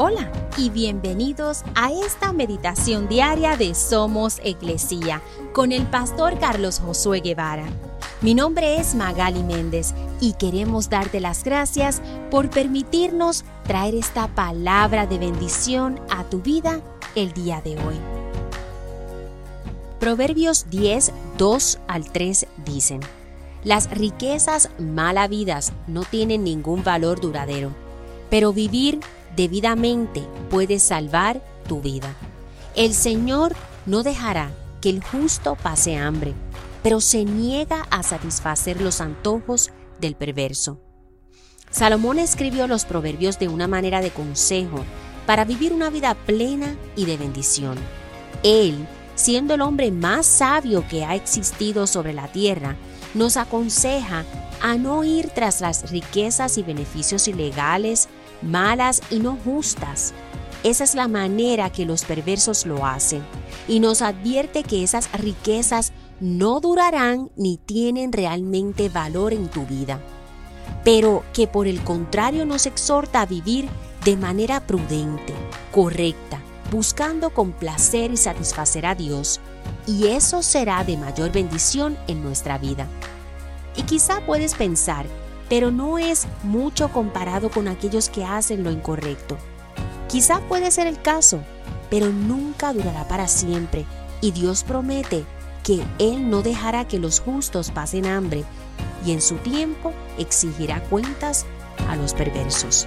Hola y bienvenidos a esta meditación diaria de Somos Iglesia con el pastor Carlos Josué Guevara. Mi nombre es Magali Méndez y queremos darte las gracias por permitirnos traer esta palabra de bendición a tu vida el día de hoy. Proverbios 10, 2 al 3 dicen, Las riquezas mal habidas no tienen ningún valor duradero, pero vivir debidamente puede salvar tu vida. El Señor no dejará que el justo pase hambre, pero se niega a satisfacer los antojos del perverso. Salomón escribió los proverbios de una manera de consejo para vivir una vida plena y de bendición. Él, siendo el hombre más sabio que ha existido sobre la tierra, nos aconseja a no ir tras las riquezas y beneficios ilegales malas y no justas. Esa es la manera que los perversos lo hacen y nos advierte que esas riquezas no durarán ni tienen realmente valor en tu vida, pero que por el contrario nos exhorta a vivir de manera prudente, correcta, buscando complacer y satisfacer a Dios, y eso será de mayor bendición en nuestra vida. Y quizá puedes pensar pero no es mucho comparado con aquellos que hacen lo incorrecto. Quizá puede ser el caso, pero nunca durará para siempre y Dios promete que Él no dejará que los justos pasen hambre y en su tiempo exigirá cuentas a los perversos.